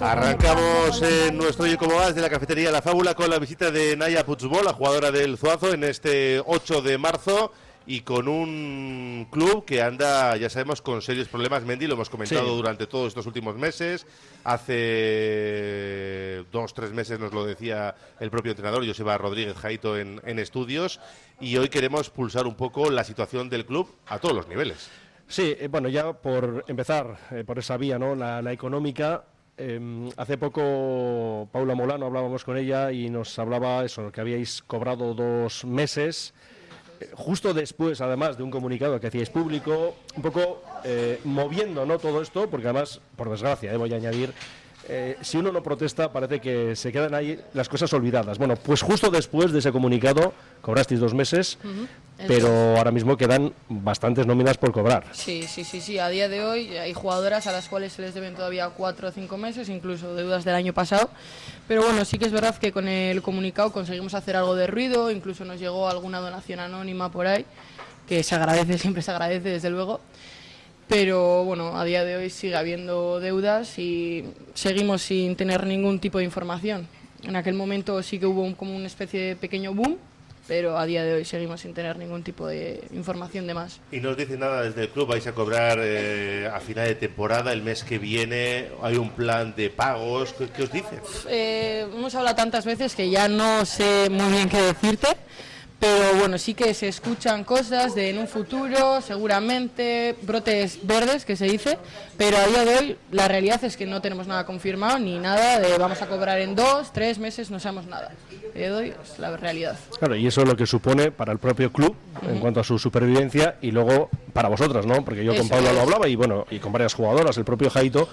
Arrancamos en nuestro Oye Como Vas de la cafetería La Fábula con la visita de Naya Putzbol, la jugadora del Zuazo, en este 8 de marzo y con un club que anda, ya sabemos, con serios problemas. Mendy, lo hemos comentado durante todos estos últimos meses. Hace dos, tres meses nos lo decía el propio entrenador, Joseba Rodríguez Jaito, en, en estudios. Y hoy queremos pulsar un poco la situación del club a todos los niveles. Sí, eh, bueno, ya por empezar eh, por esa vía, ¿no? La, económica. Em, hace poco Paula Molano hablábamos con ella y nos hablaba eso, que habíais cobrado dos meses, eh, justo después, además, de un comunicado que hacíais público, un poco moviendo ¿no? todo esto, porque además, por desgracia, voy a añadir, eh, si uno no protesta, parece que se quedan ahí las cosas olvidadas. Bueno, pues justo después de ese comunicado, cobrasteis dos meses, pero ahora mismo quedan bastantes nóminas por cobrar. Sí, sí, sí, sí. A día de hoy hay jugadoras a las cuales se les deben todavía cuatro o cinco meses, incluso deudas del año pasado. Pero bueno, sí que es verdad que con el comunicado conseguimos hacer algo de ruido, incluso nos llegó alguna donación anónima por ahí, que se agradece, siempre se agradece, desde luego pero bueno, a día de hoy sigue habiendo deudas y seguimos sin tener ningún tipo de información. En aquel momento sí que hubo como una especie de pequeño boom, pero a día de hoy seguimos sin tener ningún tipo de información de más. ¿Y no os dice nada desde el club? ¿Vais a cobrar eh, a final de temporada, el mes que viene? ¿Hay un plan de pagos? ¿Qué, os dicen? Eh, hemos hablado tantas veces que ya no sé muy bien qué decirte pero bueno, sí que se escuchan cosas de en un futuro, seguramente, brotes verdes, que se dice, pero a día de hoy la realidad es que no tenemos nada confirmado ni nada de vamos a cobrar en dos, tres meses, no sabemos nada. A día de hoy es la realidad. Claro, y eso es lo que supone para el propio club en cuanto a su supervivencia y luego para vosotras, ¿no? Porque yo con Pablo lo hablaba y bueno, y con varias jugadoras, el propio Jaito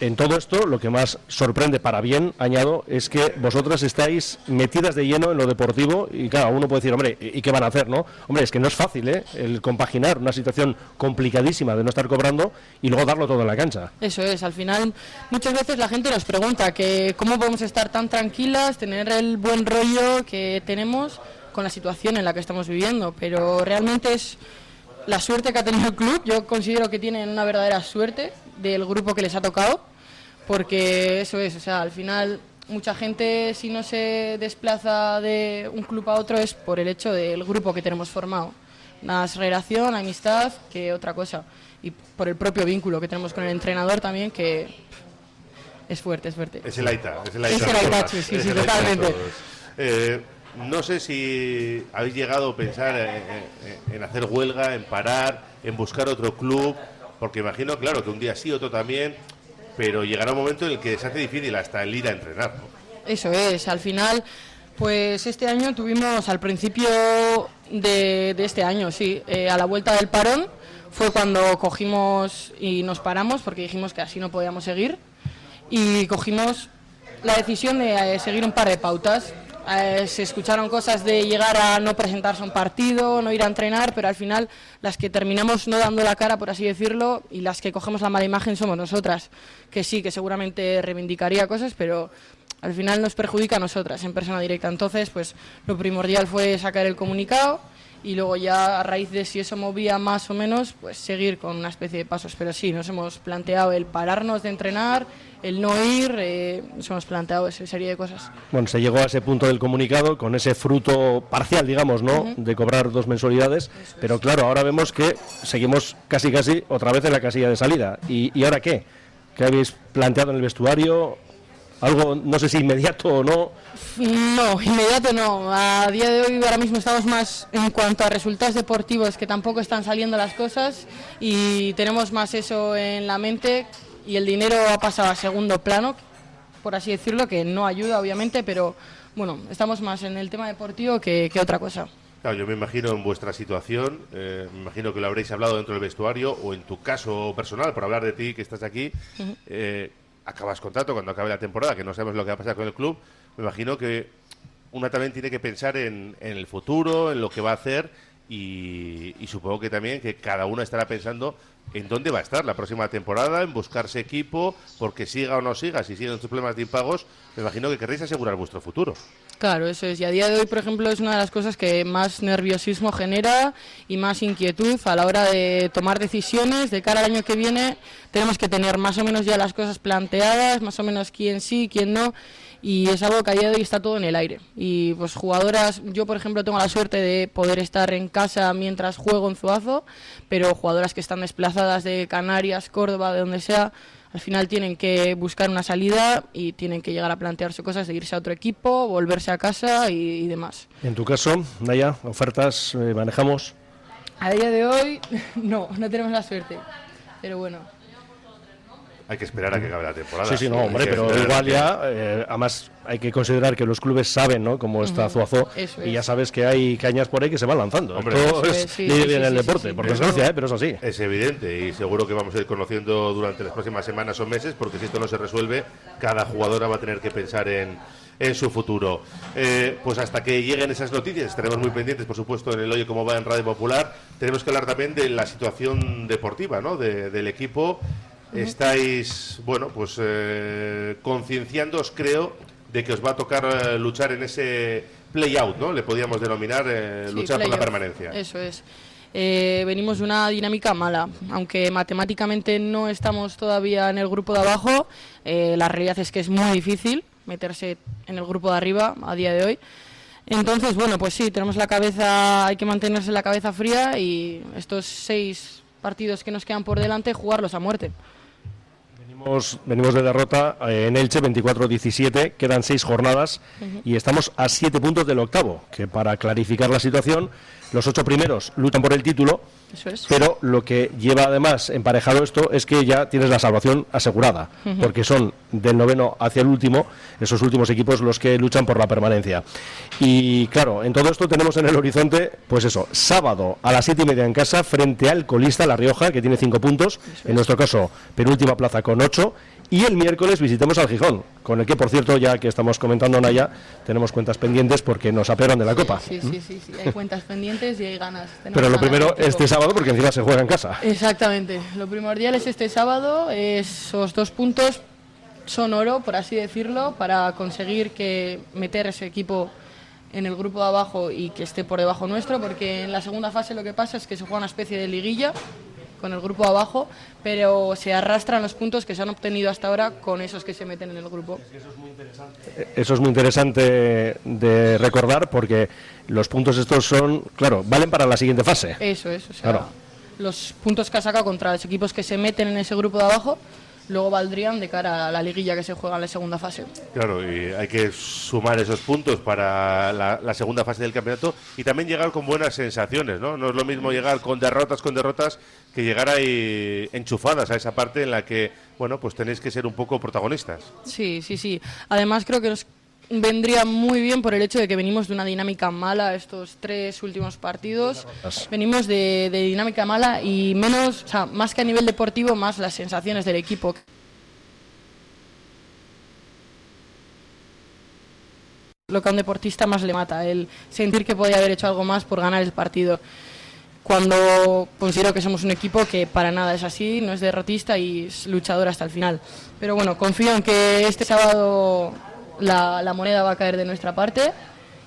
en todo esto, lo que más sorprende para bien, añado, es que vosotras estáis metidas de lleno en lo deportivo y claro, uno puede decir, hombre, ¿y qué van a hacer, no? Hombre, es que no es fácil, ¿eh? El compaginar una situación complicadísima de no estar cobrando y luego darlo todo en la cancha. Eso es, al final muchas veces la gente nos pregunta que cómo podemos estar tan tranquilas, tener el buen rollo que tenemos con la situación en la que estamos viviendo, pero realmente es la suerte que ha tenido el club. Yo considero que tienen una verdadera suerte del grupo que les ha tocado porque eso es, o sea, al final mucha gente si no se desplaza de un club a otro es por el hecho del grupo que tenemos formado. Más relación, amistad que otra cosa. Y por el propio vínculo que tenemos con el entrenador también, que es fuerte, es fuerte. Es el Aita, es el Aita. Es el Aita, sí, sí, totalmente. Eh, no sé si habéis llegado a pensar en hacer huelga, en parar, en buscar otro club, porque imagino, claro, que un día sí, otro también pero llegará un momento en el que se hace difícil hasta el ir a entrenar. Eso es, al final, pues este año tuvimos al principio de, este año, sí, eh, a la vuelta del parón fue cuando cogimos y nos paramos porque dijimos que así no podíamos seguir y cogimos la decisión de eh, seguir un par de pautas. Eh, se escucharon cosas de llegar a no presentarse a un partido, no ir a entrenar, pero al final las que terminamos no dando la cara, por así decirlo, y las que cogemos la mala imagen somos nosotras, que sí, que seguramente reivindicaría cosas, pero al final nos perjudica a nosotras en persona directa. Entonces, pues lo primordial fue sacar el comunicado y luego ya a raíz de si eso movía más o menos, pues seguir con una especie de pasos. Pero sí, nos hemos planteado el pararnos de entrenar, el no ir, eh, nos hemos planteado esa serie de cosas. Bueno, se llegó a ese punto del comunicado con ese fruto parcial, digamos, ¿no? De cobrar dos mensualidades, pero claro, ahora vemos que seguimos casi casi otra vez en la casilla de salida. ¿Y, y ahora qué? ¿Qué habéis planteado en el vestuario? Algo, no sé si inmediato o no. No, inmediato no. A día de hoy ahora mismo estamos más en cuanto a resultados deportivos, que tampoco están saliendo las cosas y tenemos más eso en la mente y el dinero ha pasado a segundo plano, por así decirlo, que no ayuda obviamente, pero bueno, estamos más en el tema deportivo que, otra cosa. Claro, yo me imagino en vuestra situación, eh, me imagino que lo habréis hablado dentro del vestuario o en tu caso personal, por hablar de ti que estás aquí, acabas contrato cuando acabe la temporada, que no sabemos lo que va a pasar con el club, me imagino que una también tiene que pensar en, el futuro, en lo que va a hacer y, supongo que también que cada uno estará pensando ¿En dónde va a estar la próxima temporada? ¿En buscarse equipo? Porque siga o no siga, si siguen sus problemas de impagos, me imagino que querréis asegurar vuestro futuro. Claro, eso es. Y a día de hoy, por ejemplo, es una de las cosas que más nerviosismo genera y más inquietud a la hora de tomar decisiones. De cara al año que viene, tenemos que tener más o menos ya las cosas planteadas, más o menos quién sí, quién no. Y es algo que a día de hoy está todo en el aire. Y pues jugadoras, yo por ejemplo tengo la suerte de poder estar en casa mientras juego en Zuazo, pero jugadoras que están desplazadas de Canarias, Córdoba, de donde sea, al final tienen que buscar una salida y tienen que llegar a plantearse cosas de irse a otro equipo, volverse a casa y, demás. En tu caso, Naya, ofertas eh, manejamos. A día de hoy no, no tenemos la suerte, pero bueno. Hay que esperar a que acabe la temporada. Sí, sí, no, hombre, pero igual ya, eh, además hay que considerar que los clubes saben, ¿no? Cómo está Zuazo y ya sabes que hay cañas por ahí que se van lanzando. Hombre, Esto es, en el deporte, por desgracia, ¿eh? pero es así. Es evidente y seguro que vamos a ir conociendo durante las próximas semanas o meses, porque si esto no se resuelve, cada jugadora va a tener que pensar en, en su futuro. Eh, pues hasta que lleguen esas noticias, estaremos muy pendientes, por supuesto, en el hoyo cómo va en Radio Popular. Tenemos que hablar también de la situación deportiva, ¿no? del equipo estáis, bueno, pues eh, concienciándoos, creo, de que os va a tocar eh, luchar en ese play-out, ¿no? Le podíamos denominar eh, luchar por la permanencia. Eso es. Eh, venimos de una dinámica mala. Aunque matemáticamente no estamos todavía en el grupo de abajo, la realidad es que es muy difícil meterse en el grupo de arriba a día de hoy. Entonces, bueno, pues sí, tenemos la cabeza, hay que mantenerse la cabeza fría y estos seis partidos que nos quedan por delante, jugarlos a muerte. Venimos, de derrota eh, en Elche 24-17, quedan seis jornadas y estamos a siete puntos del octavo, que para clarificar la situación, los ocho primeros luchan por el título pero lo que lleva además emparejado esto es que ya tienes la salvación asegurada, porque son del noveno hacia el último, esos últimos equipos los que luchan por la permanencia. Y claro, en todo esto tenemos en el horizonte, pues eso, sábado a las siete y media en casa, frente al colista La Rioja, que tiene cinco puntos, en nuestro caso, penúltima plaza con ocho, y el miércoles visitemos al Gijón, con el que, por cierto, ya que estamos comentando Naya, tenemos cuentas pendientes porque nos aperan de la Copa. Sí, sí, sí, sí, hay cuentas pendientes y hay ganas. Pero lo primero, este sábado, porque encima se juega en casa. Exactamente. Lo primordial es este sábado, esos dos puntos son oro, por así decirlo, para conseguir que meter ese equipo en el grupo de abajo y que esté por debajo nuestro, porque en la segunda fase lo que pasa es que se juega una especie de liguilla con el grupo abajo, pero se arrastran los puntos que se han obtenido hasta ahora con esos que se meten en el grupo. Eso es muy interesante, de recordar porque los puntos estos son, claro, valen para la siguiente fase. Eso es, o sea, los puntos que ha sacado contra los equipos que se meten en ese grupo de abajo luego valdrían de cara a la liguilla que se juega en la segunda fase. Claro, y hay que sumar esos puntos para la, segunda fase del campeonato y también llegar con buenas sensaciones, ¿no? No es lo mismo llegar con derrotas, con derrotas, que llegar ahí enchufadas a esa parte en la que, bueno, pues tenéis que ser un poco protagonistas. Sí, sí, sí. Además creo que los vendría muy bien por el hecho de que venimos de una dinámica mala estos tres últimos partidos. Venimos de, dinámica mala y menos, o sea, más que a nivel deportivo, más las sensaciones del equipo. Lo que a un deportista más le mata, el sentir que podía haber hecho algo más por ganar el partido. Cuando considero que somos un equipo que para nada es así, no es derrotista y es luchador hasta el final. Pero bueno, confío en que este sábado la, moneda va a caer de nuestra parte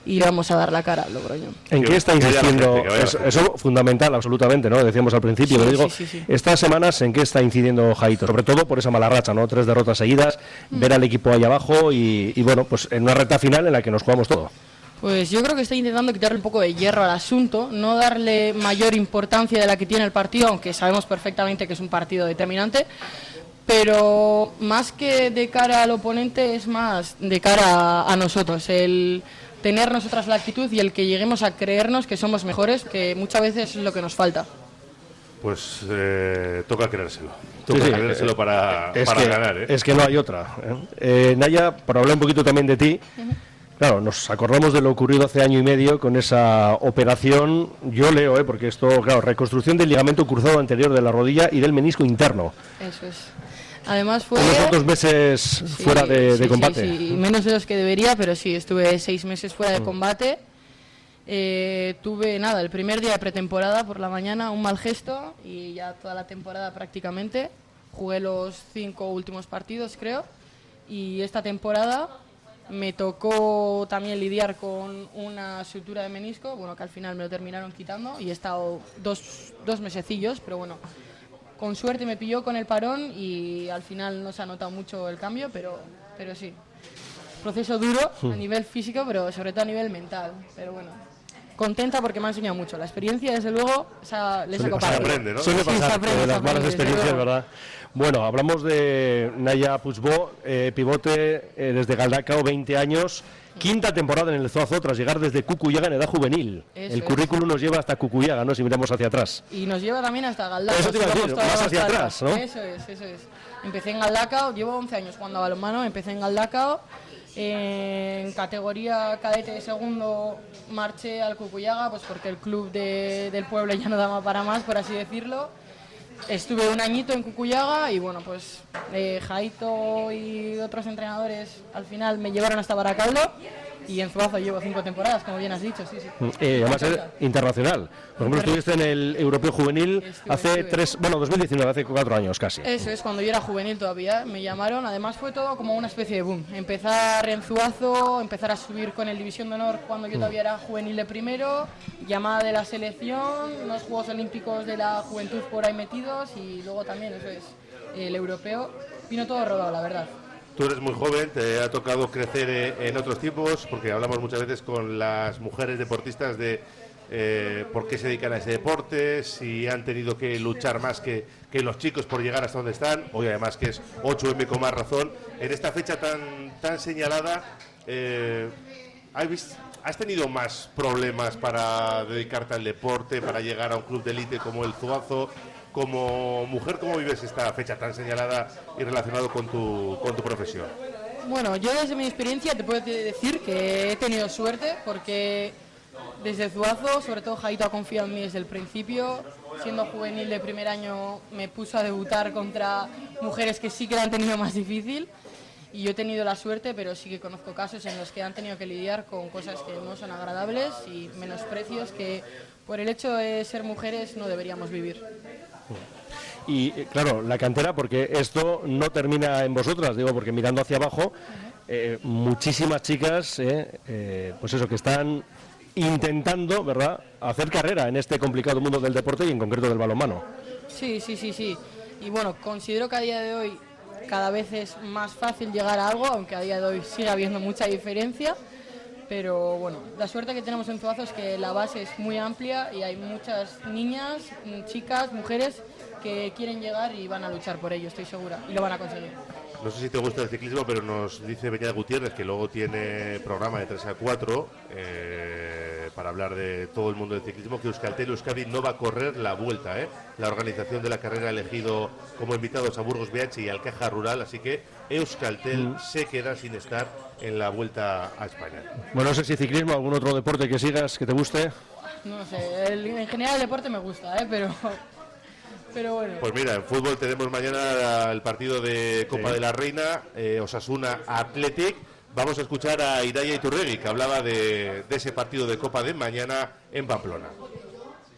y vamos a dar la cara al Logroño. ¿En qué está incidiendo? Eso, es fundamental, absolutamente, ¿no? Decíamos al principio, pero digo, estas semanas, ¿en qué está incidiendo Jaito? Sobre todo por esa mala racha, ¿no? Tres derrotas seguidas, mm. ver al equipo ahí abajo y, bueno, pues en una recta final en la que nos jugamos todo. Pues yo creo que está intentando quitarle un poco de hierro al asunto, no darle mayor importancia de la que tiene el partido, aunque sabemos perfectamente que es un partido determinante, pero más que de cara al oponente es más de cara a, nosotros, el tener nosotras la actitud y el que lleguemos a creernos que somos mejores, que muchas veces es lo que nos falta. Pues eh, toca creérselo. Toca creérselo para, ganar. ¿eh? Es que no hay otra. ¿eh? Naya, para hablar un poquito también de ti, claro, nos acordamos de lo ocurrido hace año y medio con esa operación, yo leo, porque esto, claro, reconstrucción del ligamento cruzado anterior de la rodilla y del menisco interno. Eso es. Además fue... Unos dos meses fuera de, combate. Sí, menos de los que debería, pero sí, estuve seis meses fuera de mm. combate Eh, tuve nada, el primer día de pretemporada por la mañana, un mal gesto y ya toda la temporada prácticamente. Jugué los cinco últimos partidos, creo. Y esta temporada me tocó también lidiar con una sutura de menisco, bueno, que al final me lo terminaron quitando y he estado dos, dos mesecillos, pero bueno, con suerte me pilló con el parón y al final no se ha notado mucho el cambio, pero, pero sí. Proceso duro a nivel físico, pero sobre todo a nivel mental. Pero bueno, contenta porque me ha enseñado mucho. La experiencia, desde luego, o sea, les Suele pasar, aprende, ¿no? Suele Sí, se pasar aprende, de las malas experiencias. ¿verdad? Bueno, hablamos de Naya Puigbo, eh, pivote eh, desde Galdacao, 20 años, quinta temporada en el Zuazo tras llegar desde Cucuyaga en edad juvenil. Eso el currículum nos lleva hasta Cucuyaga, ¿no? Si miramos hacia atrás. Y nos lleva también hasta Galdacao. Eso te iba a decir, más hacia atrás, ¿no? Eso es, eso es. Empecé en Galdacao, llevo 11 años jugando a balonmano, empecé en Galdacao. En categoría cadete de segundo marché al Cucuyaga, pues porque el club de- del pueblo ya no daba para más, por así decirlo. Estuve un añito en Cucuyaga y bueno, pues eh, Jaito y otros entrenadores al final me llevaron hasta Baracaldo y en Zuazo llevo cinco temporadas, como bien has dicho, sí, sí. Eh, además es internacional. Por ejemplo, estuviste en el Europeo Juvenil Estuve, hace estuve. tres, bueno, 2019, hace cuatro años casi. Eso es, cuando yo era juvenil todavía, me llamaron. Además fue todo como una especie de boom. Empezar en Zuazo, empezar a subir con el División de Honor cuando yo todavía era juvenil de primero, llamada de la selección, unos Juegos Olímpicos de la juventud por ahí metidos y luego también, eso es, el europeo. Vino todo rodado, la verdad. Tú eres muy joven, te ha tocado crecer eh, en otros tiempos, porque hablamos muchas veces con las mujeres deportistas de eh, por qué se dedican a ese deporte, si han tenido que luchar más que, que los chicos por llegar hasta donde están, hoy además que es 8M con más razón. En esta fecha tan, tan señalada, eh, ¿has, has tenido más problemas para dedicarte al deporte, para llegar a un club de élite como el Zuazo? Como mujer, ¿cómo vives esta fecha tan señalada y relacionado con tu, con tu profesión? Bueno, yo desde mi experiencia te puedo decir que he tenido suerte porque desde Zuazo, sobre todo Jaito ha confiado en mí desde el principio. Siendo juvenil de primer año me puso a debutar contra mujeres que sí que la han tenido más difícil. Y yo he tenido la suerte, pero sí que conozco casos en los que han tenido que lidiar con cosas que no son agradables y menosprecios que por el hecho de ser mujeres no deberíamos vivir. Y eh, claro, la cantera, porque esto no termina en vosotras, digo, porque mirando hacia abajo, eh, muchísimas chicas, eh, eh, pues eso, que están intentando, ¿verdad?, hacer carrera en este complicado mundo del deporte y en concreto del balonmano. Sí, sí, sí, sí. Y bueno, considero que a día de hoy cada vez es más fácil llegar a algo, aunque a día de hoy sigue habiendo mucha diferencia. Pero bueno, la suerte que tenemos en Zuazo es que la base es muy amplia y hay muchas niñas, mm, chicas, mujeres que quieren llegar y van a luchar por ello, estoy segura, y lo van a conseguir. No sé si te gusta el ciclismo, pero nos dice Beñat Gutiérrez que luego tiene programa de 3 a 4 eh, para hablar de todo el mundo del ciclismo, que Euskaltel Euskadi no va a correr la vuelta. ¿eh? La organización de la carrera ha elegido como invitados a Burgos BH y al Caja Rural, así que Euskaltel se queda sin estar en la vuelta a España. Bueno, no sé si ciclismo, algún otro deporte que sigas, que te guste. No sé, el- en general el deporte me gusta, ¿eh? pero, pero bueno. Pues mira, en fútbol tenemos mañana el partido de Copa Sí. de la Reina, eh, Osasuna Athletic. Vamos a escuchar a Iraya Iturregui, que hablaba de, de ese partido de Copa de mañana en Pamplona.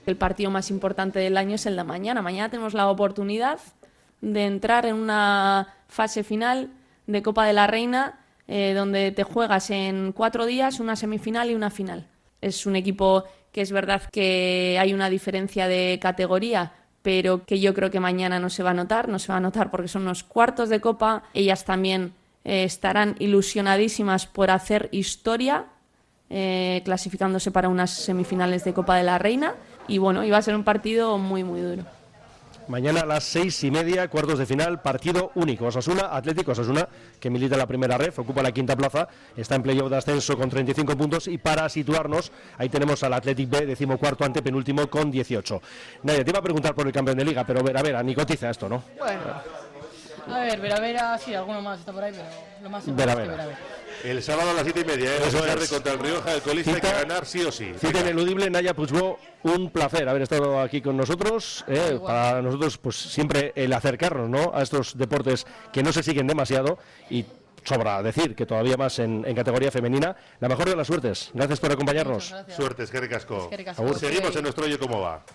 El partido más importante del año es el de mañana. Mañana tenemos la oportunidad de entrar en una fase final de Copa de la Reina, eh, donde te juegas en cuatro días una semifinal y una final. Es un equipo que es verdad que hay una diferencia de categoría, pero que yo creo que mañana no se va a notar, no se va a notar porque son unos cuartos de Copa. Ellas también eh, estarán ilusionadísimas por hacer historia eh, clasificándose para unas semifinales de Copa de la Reina. Y bueno, iba a ser un partido muy, muy duro. Mañana a las seis y media, cuartos de final, partido único. Osasuna, Atlético Osasuna, que milita en la primera red, ocupa la quinta plaza, está en playoff de ascenso con 35 puntos y para situarnos, ahí tenemos al Athletic B, decimocuarto ante penúltimo con 18. Nadie te iba a preguntar por el campeón de liga, pero ver, a ver, a Nicotiza esto, ¿no? Bueno, a ver, Vera Vera, sí, alguno más está por ahí, pero lo más seguro Vera es que Vera. Vera Vera. El sábado a las siete y media, ¿eh? Eso tarde es. contra el Rioja del Colista hay que ganar sí o sí. Cita ineludible, Naya Puigbo, un placer haber estado aquí con nosotros. eh, para nosotros, pues siempre el acercarnos ¿no? a estos deportes que no se siguen demasiado y sobra decir que todavía más en, categoría femenina. La mejor de las suertes. Gracias por acompañarnos. Suertes, que ricasco. Seguimos en nuestro Oye Cómo Va.